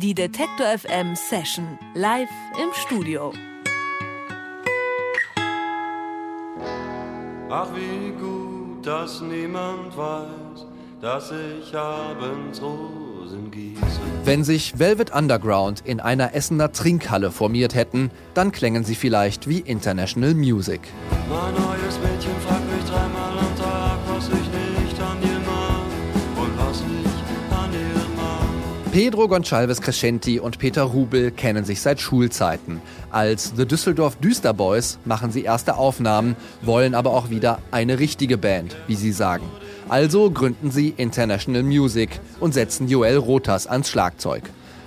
Die Detektor FM Session live im Studio. Ach, wie gut, dass niemand weiß, dass ich abends Rosen gieße. Wenn sich Velvet Underground in einer Essener Trinkhalle formiert hätten, dann klängen sie vielleicht wie International Music. Mein neues Mädchen fragt Pedro Gonçalves Crescenti und Peter Rubel kennen sich seit Schulzeiten. Als The Düsseldorf Düsterboys machen sie erste Aufnahmen, wollen aber auch wieder eine richtige Band, wie sie sagen. Also gründen sie International Music und setzen Joel Rotas ans Schlagzeug.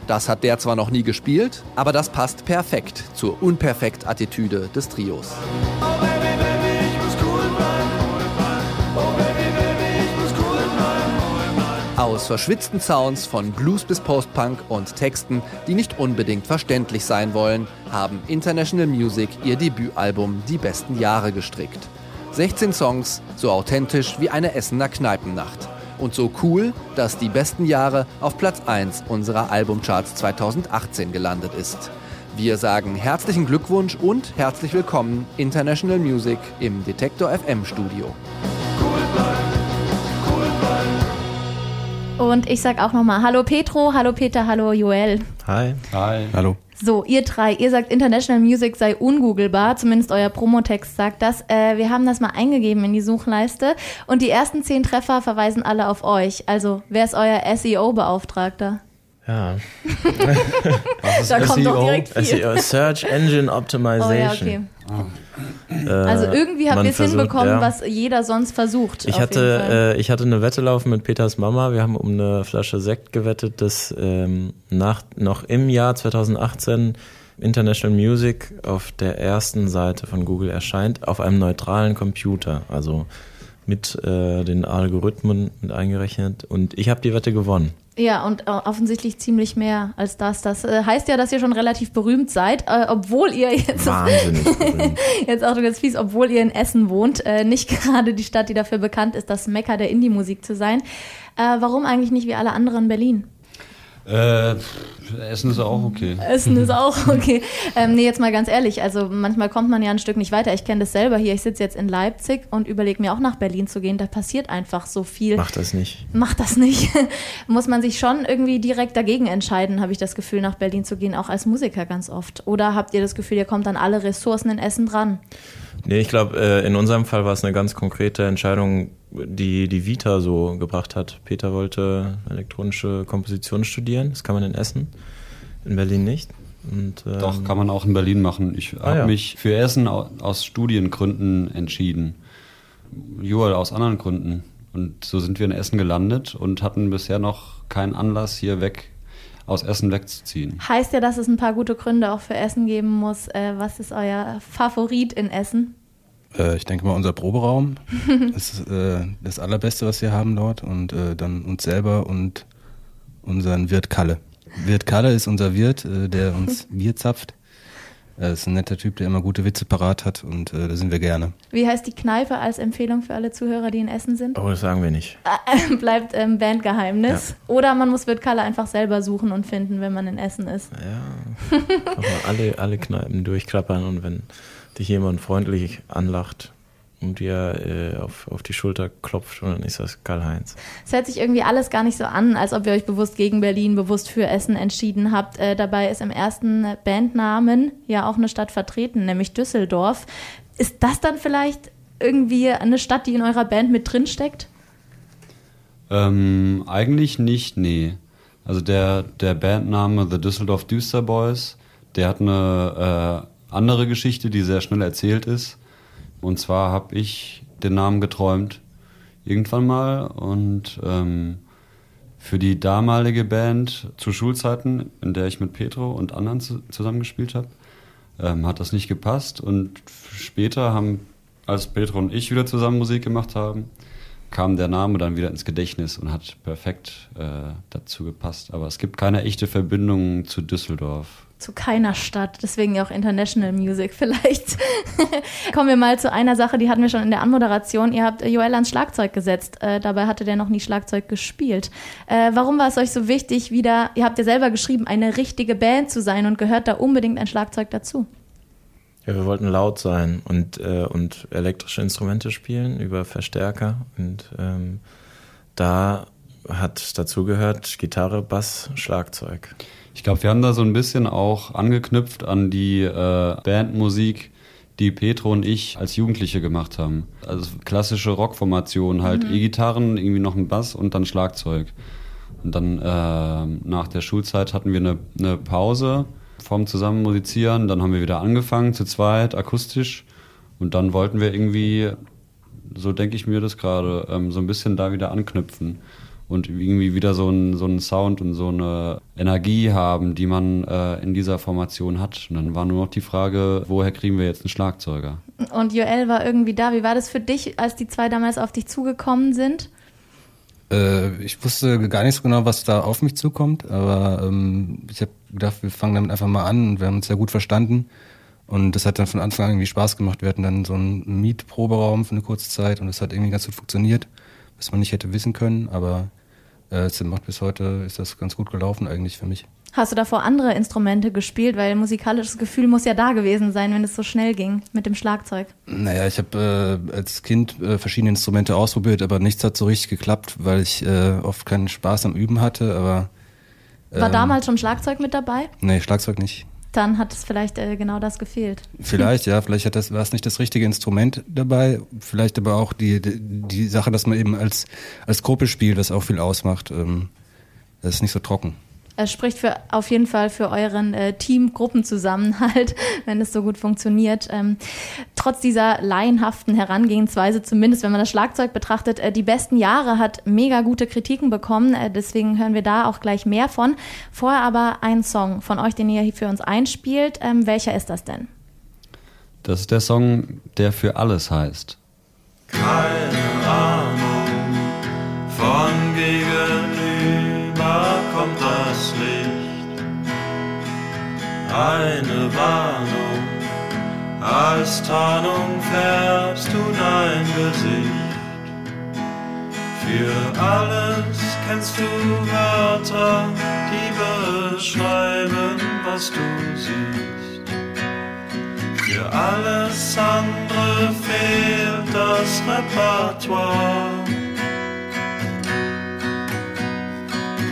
Das hat der zwar noch nie gespielt, aber das passt perfekt zur Unperfekt-Attitüde des Trios. Oh Aus verschwitzten Sounds von Blues bis Postpunk und Texten, die nicht unbedingt verständlich sein wollen, haben International Music ihr Debütalbum Die besten Jahre gestrickt. 16 Songs, so authentisch wie eine Essener Kneipennacht. Und so cool, dass die besten Jahre auf Platz 1 unserer Albumcharts 2018 gelandet ist. Wir sagen herzlichen Glückwunsch und herzlich willkommen International Music im Detektor FM Studio. Und ich sag auch nochmal Hallo Petro, Hallo Peter, Hallo Joel. Hi. Hi. Hallo. So, ihr drei, ihr sagt International Music sei ungoogelbar, zumindest euer Promotext sagt das. Äh, wir haben das mal eingegeben in die Suchleiste und die ersten zehn Treffer verweisen alle auf euch. Also, wer ist euer SEO-Beauftragter? Ja. Da kommt doch direkt viel. SEO, Search Engine Oh Optimization. ja, okay. Äh, Also irgendwie habt man ihr es hinbekommen, ja. was jeder sonst versucht. Ich hatte, äh, ich hatte eine Wette laufen mit Peters Mama. Wir haben um eine Flasche Sekt gewettet, dass ähm, nach, noch im Jahr 2018 International Music auf der ersten Seite von Google erscheint, auf einem neutralen Computer, also mit äh, den Algorithmen mit eingerechnet. Und ich habe die Wette gewonnen. Ja, und äh, offensichtlich ziemlich mehr als das. Das äh, heißt ja, dass ihr schon relativ berühmt seid, äh, obwohl ihr jetzt, Wahnsinnig berühmt. jetzt auch ganz fies, obwohl ihr in Essen wohnt, äh, nicht gerade die Stadt, die dafür bekannt ist, das Mekka der Indie-Musik zu sein. Äh, warum eigentlich nicht wie alle anderen Berlin? Äh, Essen ist auch okay. Essen ist auch okay. Ähm, nee, jetzt mal ganz ehrlich, also manchmal kommt man ja ein Stück nicht weiter. Ich kenne das selber hier. Ich sitze jetzt in Leipzig und überlege mir auch nach Berlin zu gehen. Da passiert einfach so viel. Mach das nicht. Macht das nicht. Muss man sich schon irgendwie direkt dagegen entscheiden, habe ich das Gefühl, nach Berlin zu gehen, auch als Musiker ganz oft. Oder habt ihr das Gefühl, ihr kommt an alle Ressourcen in Essen dran? Nee, ich glaube, äh, in unserem Fall war es eine ganz konkrete Entscheidung, die die Vita so gebracht hat. Peter wollte elektronische Komposition studieren, das kann man in Essen, in Berlin nicht. Und, ähm, Doch, kann man auch in Berlin machen. Ich Ah, habe ja. mich für Essen au- aus Studiengründen entschieden. Joel aus anderen Gründen. Und so sind wir in Essen gelandet und hatten bisher noch keinen Anlass, hier weg aus Essen wegzuziehen. Heißt ja, dass es ein paar gute Gründe auch für Essen geben muss. Äh, was ist euer Favorit in Essen? Äh, ich denke mal, unser Proberaum ist äh, das Allerbeste, was wir haben dort. Und äh, dann uns selber und unseren Wirt Kalle. Wirt Kalle ist unser Wirt, äh, der uns Bier zapft. Er ist ein netter Typ, der immer gute Witze parat hat und äh, da sind wir gerne. Wie heißt die Kneipe als Empfehlung für alle Zuhörer, die in Essen sind? Oh, das sagen wir nicht. Äh, bleibt ähm, Bandgeheimnis. Oder man muss Wirt-Kalle einfach selber suchen und finden, wenn man in Essen ist. Ja, alle, alle Kneipen durchklappern und wenn dich jemand freundlich anlacht und dir äh, auf, auf die Schulter klopft, und dann ist das Karl-Heinz. Es hört sich irgendwie alles gar nicht so an, als ob ihr euch bewusst gegen Berlin, bewusst für Essen entschieden habt. Äh, dabei ist im ersten Bandnamen ja auch eine Stadt vertreten, nämlich Düsseldorf. Ist das dann vielleicht irgendwie eine Stadt, die in eurer Band mit drin steckt? Ähm, eigentlich nicht, nee. Also der, der Bandname The Düsseldorf Düster Boys, der hat eine äh, andere Geschichte, die sehr schnell erzählt ist. Und zwar habe ich den Namen geträumt irgendwann mal und ähm, für die damalige Band zu Schulzeiten, in der ich mit Petro und anderen zu, zusammengespielt habe, ähm, hat das nicht gepasst und später haben, als Petro und ich wieder zusammen Musik gemacht haben, kam der Name dann wieder ins Gedächtnis und hat perfekt äh, dazu gepasst. Aber es gibt keine echte Verbindung zu Düsseldorf. Zu keiner Stadt, deswegen auch International Music vielleicht. Kommen wir mal zu einer Sache, die hatten wir schon in der Anmoderation. Ihr habt Joel ans Schlagzeug gesetzt. Äh, dabei hatte der noch nie Schlagzeug gespielt. Äh, warum war es euch so wichtig, wieder, ihr habt ja selber geschrieben, eine richtige Band zu sein und gehört da unbedingt ein Schlagzeug dazu? Ja, wir wollten laut sein und, äh, und elektrische Instrumente spielen über Verstärker. Und ähm, da hat dazu gehört Gitarre, Bass, Schlagzeug. Ich glaube, wir haben da so ein bisschen auch angeknüpft an die äh, Bandmusik, die Petro und ich als Jugendliche gemacht haben. Also klassische Rockformation, halt E-Gitarren, irgendwie noch ein Bass und dann Schlagzeug. Und dann äh, nach der Schulzeit hatten wir eine, eine Pause vom Zusammen musizieren. Dann haben wir wieder angefangen zu zweit, akustisch. Und dann wollten wir irgendwie, so denke ich mir das gerade, ähm, so ein bisschen da wieder anknüpfen und irgendwie wieder so einen so einen Sound und so eine Energie haben, die man äh, in dieser Formation hat. Und dann war nur noch die Frage, woher kriegen wir jetzt einen Schlagzeuger? Und Joel war irgendwie da. Wie war das für dich, als die zwei damals auf dich zugekommen sind? Äh, ich wusste gar nicht so genau, was da auf mich zukommt, aber ähm, ich habe gedacht, wir fangen damit einfach mal an und wir haben uns ja gut verstanden. Und das hat dann von Anfang an irgendwie Spaß gemacht. Wir hatten dann so einen Mietproberaum für eine kurze Zeit und es hat irgendwie ganz gut funktioniert, was man nicht hätte wissen können, aber es macht bis heute ist das ganz gut gelaufen eigentlich für mich. Hast du davor andere Instrumente gespielt? Weil musikalisches Gefühl muss ja da gewesen sein, wenn es so schnell ging mit dem Schlagzeug. Naja, ich habe äh, als Kind äh, verschiedene Instrumente ausprobiert, aber nichts hat so richtig geklappt, weil ich äh, oft keinen Spaß am Üben hatte, aber War ähm, damals schon Schlagzeug mit dabei? Nee, Schlagzeug nicht. Dann hat es vielleicht äh, genau das gefehlt. Vielleicht, ja, vielleicht hat das, war es nicht das richtige Instrument dabei, vielleicht aber auch die, die, die Sache, dass man eben als, als Gruppe spielt, was auch viel ausmacht. Ähm, das ist nicht so trocken. Es spricht für, auf jeden Fall für euren äh, Team-Gruppenzusammenhalt, wenn es so gut funktioniert. Ähm, trotz dieser laienhaften Herangehensweise, zumindest wenn man das Schlagzeug betrachtet, äh, die besten Jahre hat mega gute Kritiken bekommen. Äh, deswegen hören wir da auch gleich mehr von. Vorher aber ein Song von euch, den ihr hier für uns einspielt. Ähm, welcher ist das denn? Das ist der Song, der für alles heißt. Keine Ahnung, Eine Warnung, als Tarnung färbst du dein Gesicht. Für alles kennst du Wörter, die beschreiben, was du siehst. Für alles andere fehlt das Repertoire.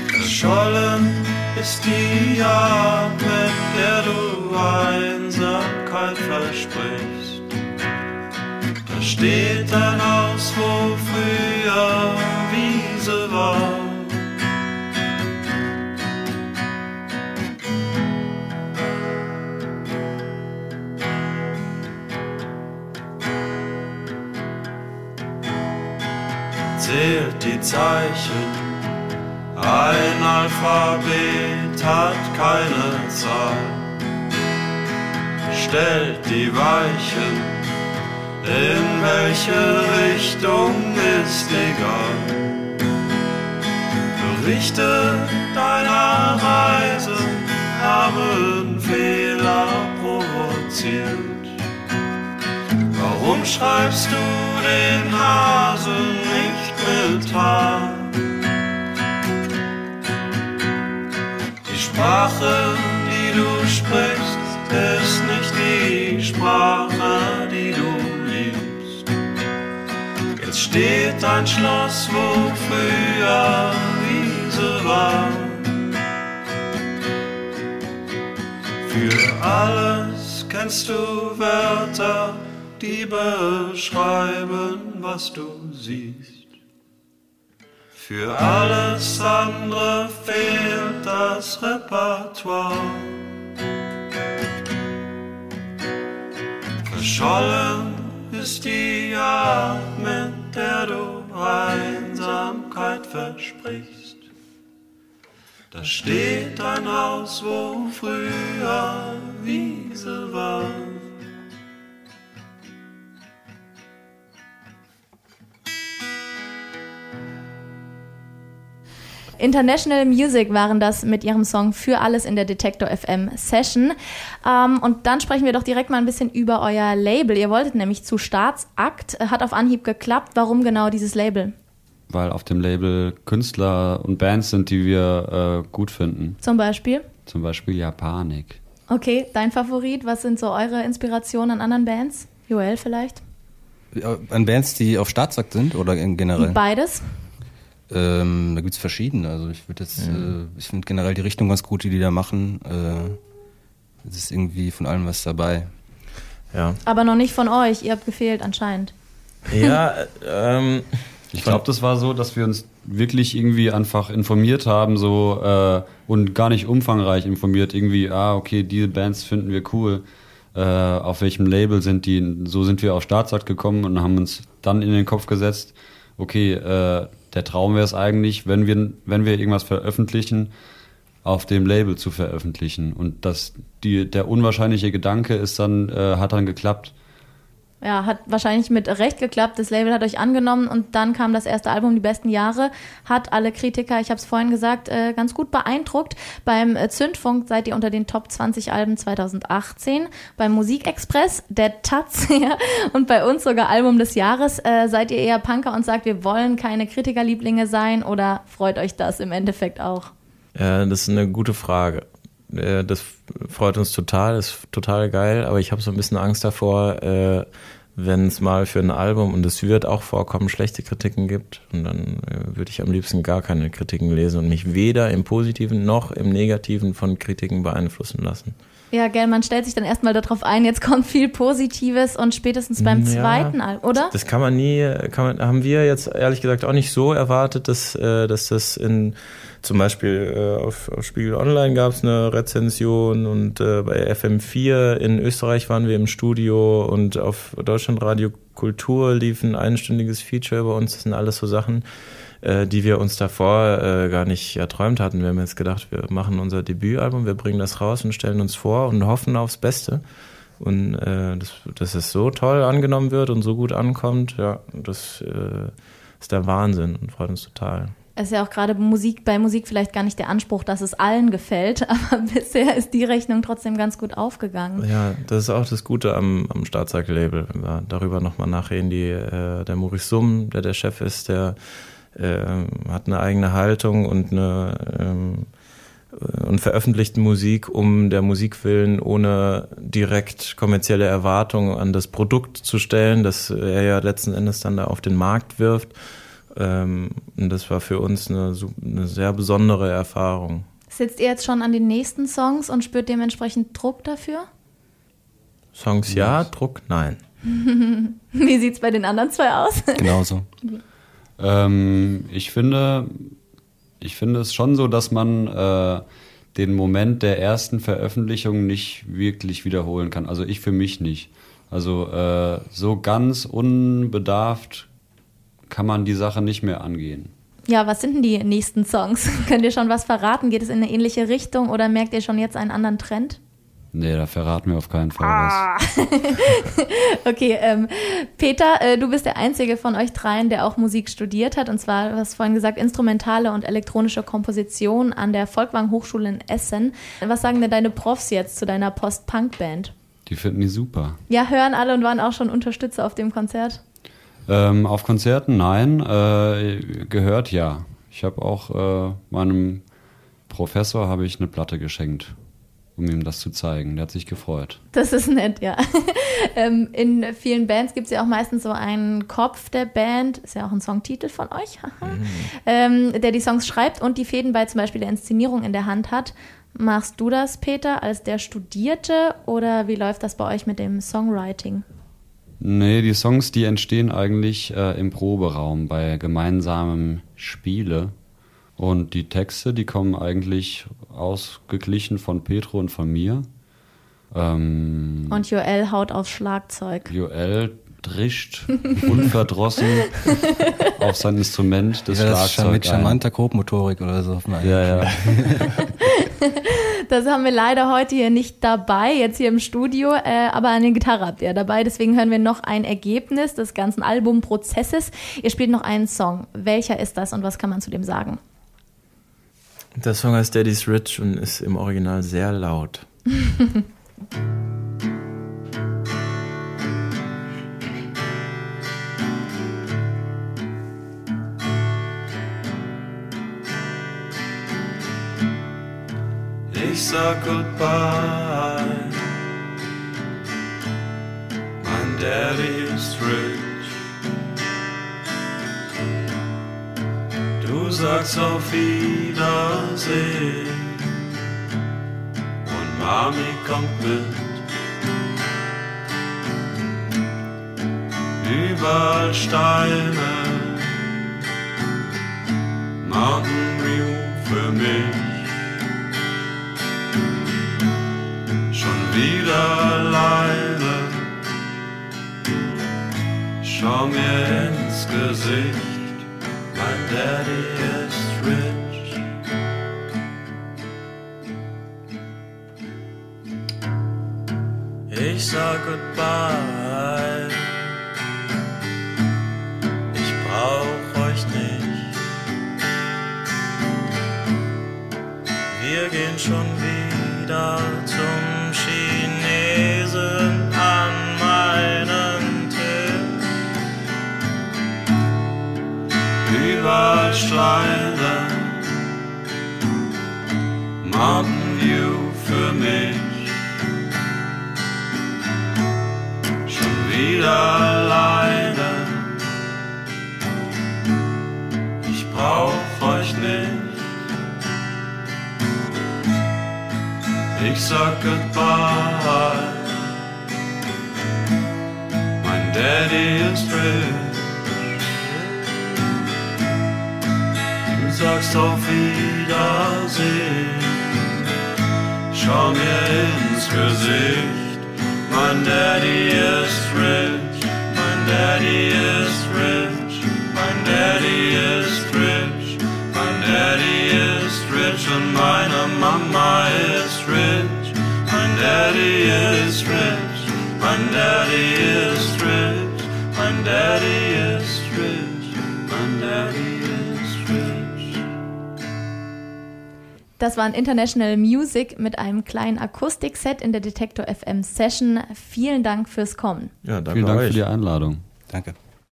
Verschollen ist die Art, mit der du Einsamkeit versprichst. Da steht ein Haus, wo früher Wiese war. zählt die Zeichen. Ein Alphabet hat keine Zahl. Stellt die Weichen, in welche Richtung ist egal. Berichte deiner Reise haben Fehler provoziert. Warum schreibst du den Hasen nicht mit H? Sprache, die du sprichst, ist nicht die Sprache, die du liebst. Jetzt steht ein Schloss, wo früher Wiese war. Für alles kennst du Wörter, die beschreiben, was du siehst. Für alles andere fehlt das Repertoire. Verschollen ist die Art, mit der du Einsamkeit versprichst. Da steht ein Haus, wo früher Wiese war. International Music waren das mit ihrem Song Für alles in der Detektor FM Session. Ähm, und dann sprechen wir doch direkt mal ein bisschen über euer Label. Ihr wolltet nämlich zu Staatsakt, hat auf Anhieb geklappt. Warum genau dieses Label? Weil auf dem Label Künstler und Bands sind, die wir äh, gut finden. Zum Beispiel? Zum Beispiel Japanik. Okay, dein Favorit? Was sind so eure Inspirationen an anderen Bands? Joel vielleicht? An Bands, die auf Staatsakt sind oder generell? Beides. Ähm, da gibt es verschiedene. Also ich würde jetzt, äh, ich finde generell die Richtung ganz gut, die die da machen. Äh, es ist irgendwie von allem was dabei. Ja. Aber noch nicht von euch. Ihr habt gefehlt anscheinend. Ja, ähm, Ich glaube, das war so, dass wir uns wirklich irgendwie einfach informiert haben, so äh, und gar nicht umfangreich informiert. Irgendwie, ah, okay, diese Bands finden wir cool. Äh, auf welchem Label sind die? So sind wir auf Staatsakt gekommen und haben uns dann in den Kopf gesetzt, okay, äh, der Traum wäre es eigentlich, wenn wir, wenn wir irgendwas veröffentlichen, auf dem Label zu veröffentlichen. Und das, die, der unwahrscheinliche Gedanke ist dann, äh, hat dann geklappt. Ja, hat wahrscheinlich mit Recht geklappt. Das Label hat euch angenommen und dann kam das erste Album, Die besten Jahre, hat alle Kritiker, ich habe es vorhin gesagt, äh, ganz gut beeindruckt. Beim äh, Zündfunk seid ihr unter den Top 20 Alben 2018, beim Musikexpress, der Taz und bei uns sogar Album des Jahres. Äh, seid ihr eher Punker und sagt, wir wollen keine Kritikerlieblinge sein oder freut euch das im Endeffekt auch? Ja, das ist eine gute Frage. Äh, Das freut uns total, ist total geil, aber ich habe so ein bisschen Angst davor, äh, wenn es mal für ein Album, und es wird auch vorkommen, schlechte Kritiken gibt. Und dann äh, würde ich am liebsten gar keine Kritiken lesen und mich weder im Positiven noch im Negativen von Kritiken beeinflussen lassen. Ja, gell, man stellt sich dann erstmal darauf ein, jetzt kommt viel Positives und spätestens beim Ja. zweiten Album, oder? Das kann man nie, kann man, haben wir jetzt ehrlich gesagt auch nicht so erwartet, dass, äh, dass das in zum Beispiel äh, auf, auf Spiegel Online gab es eine Rezension und äh, bei FM4 in Österreich waren wir im Studio und auf Deutschlandradio Kultur lief ein einstündiges Feature über uns. Das sind alles so Sachen, äh, die wir uns davor äh, gar nicht erträumt hatten. Wir haben jetzt gedacht, wir machen unser Debütalbum, wir bringen das raus und stellen uns vor und hoffen aufs Beste. Und äh, das, dass es so toll angenommen wird und so gut ankommt, ja, das äh, ist der Wahnsinn und freut uns total. Es ist ja auch gerade Musik, bei Musik vielleicht gar nicht der Anspruch, dass es allen gefällt, aber bisher ist die Rechnung trotzdem ganz gut aufgegangen. Ja, das ist auch das Gute am, am Staatscycle-Label. Wenn wir darüber nochmal nachreden, die, äh, der Maurice Summ, der der Chef ist, der hat eine eigene Haltung und eine ähm, und veröffentlicht Musik um der Musik willen, ohne direkt kommerzielle Erwartungen an das Produkt zu stellen, das er ja letzten Endes dann da auf den Markt wirft. Ähm, und das war für uns eine, eine sehr besondere Erfahrung. Sitzt ihr jetzt schon an den nächsten Songs und spürt dementsprechend Druck dafür? Songs ja, Druck nein. Wie sieht's bei den anderen zwei aus? Genauso. Ähm, ich finde, ich finde es schon so, dass man äh, den Moment der ersten Veröffentlichung nicht wirklich wiederholen kann. Also ich für mich nicht. Also äh, so ganz unbedarft kann man die Sache nicht mehr angehen. Ja, was sind denn die nächsten Songs? Könnt ihr schon was verraten? Geht es in eine ähnliche Richtung oder merkt ihr schon jetzt einen anderen Trend? Nee, da verraten wir auf keinen Fall was. Okay, ähm, Peter, äh, du bist der einzige von euch dreien, der auch Musik studiert hat. Und zwar, du hast vorhin gesagt, instrumentale und elektronische Komposition an der Volkwang Hochschule in Essen. Was sagen denn deine Profs jetzt zu deiner Post-Punk-Band? Die finden die super. Ja, hören alle und waren auch schon Unterstützer auf dem Konzert. Ähm, auf Konzerten nein, äh, gehört ja. Ich habe auch äh, meinem Professor habe ich eine Platte geschenkt, um ihm das zu zeigen. Der hat sich gefreut. Das ist nett, ja. ähm, in vielen Bands gibt es ja auch meistens so einen Kopf der Band, ist ja auch ein Songtitel von euch, haha, ähm, der die Songs schreibt und die Fäden bei zum Beispiel der Inszenierung in der Hand hat. Machst du das, Peter, als der Studierte oder wie läuft das bei euch mit dem Songwriting? Nee, die Songs, die entstehen eigentlich äh, im Proberaum bei gemeinsamem Spiele. Und die Texte, die kommen eigentlich ausgeglichen von Petro und von mir. Ähm, Und Joel haut aufs Schlagzeug. Joel drischt unverdrossen auf sein Instrument des Ja, das Schlagzeugs mit charmanter Grobmotorik oder so. Ja, ja. Das haben wir leider heute hier nicht dabei, jetzt hier im Studio, äh, aber eine Gitarre habt ihr dabei. Deswegen hören wir noch ein Ergebnis des ganzen Albumprozesses. Ihr spielt noch einen Song. Welcher ist das und was kann man zu dem sagen? Der Song heißt Daddy's Rich und ist im Original sehr laut. Ich sag goodbye. Mein Daddy ist rich. Du sagst auf Wiedersehen. Und Mami kommt mit. Überall Steine. Mountain View für mich. schon wieder alleine. Schau mir ins Gesicht, Daddy ist rich. Ich sag goodbye. Ich brauch euch nicht. Wir gehen schon wieder zum Steine, Mountain View für mich. Schon wieder alleine. Ich brauch euch nicht. Ich sag goodbye. Mein Daddy ist rich. Sagst auf Wiedersehen. Schau mir ins Gesicht. Mein Daddy ist Das war ein International Music mit einem kleinen Akustikset in der Detektor FM Session. Vielen Dank fürs Kommen. Ja, danke Vielen Dank euch. für die Einladung. Danke.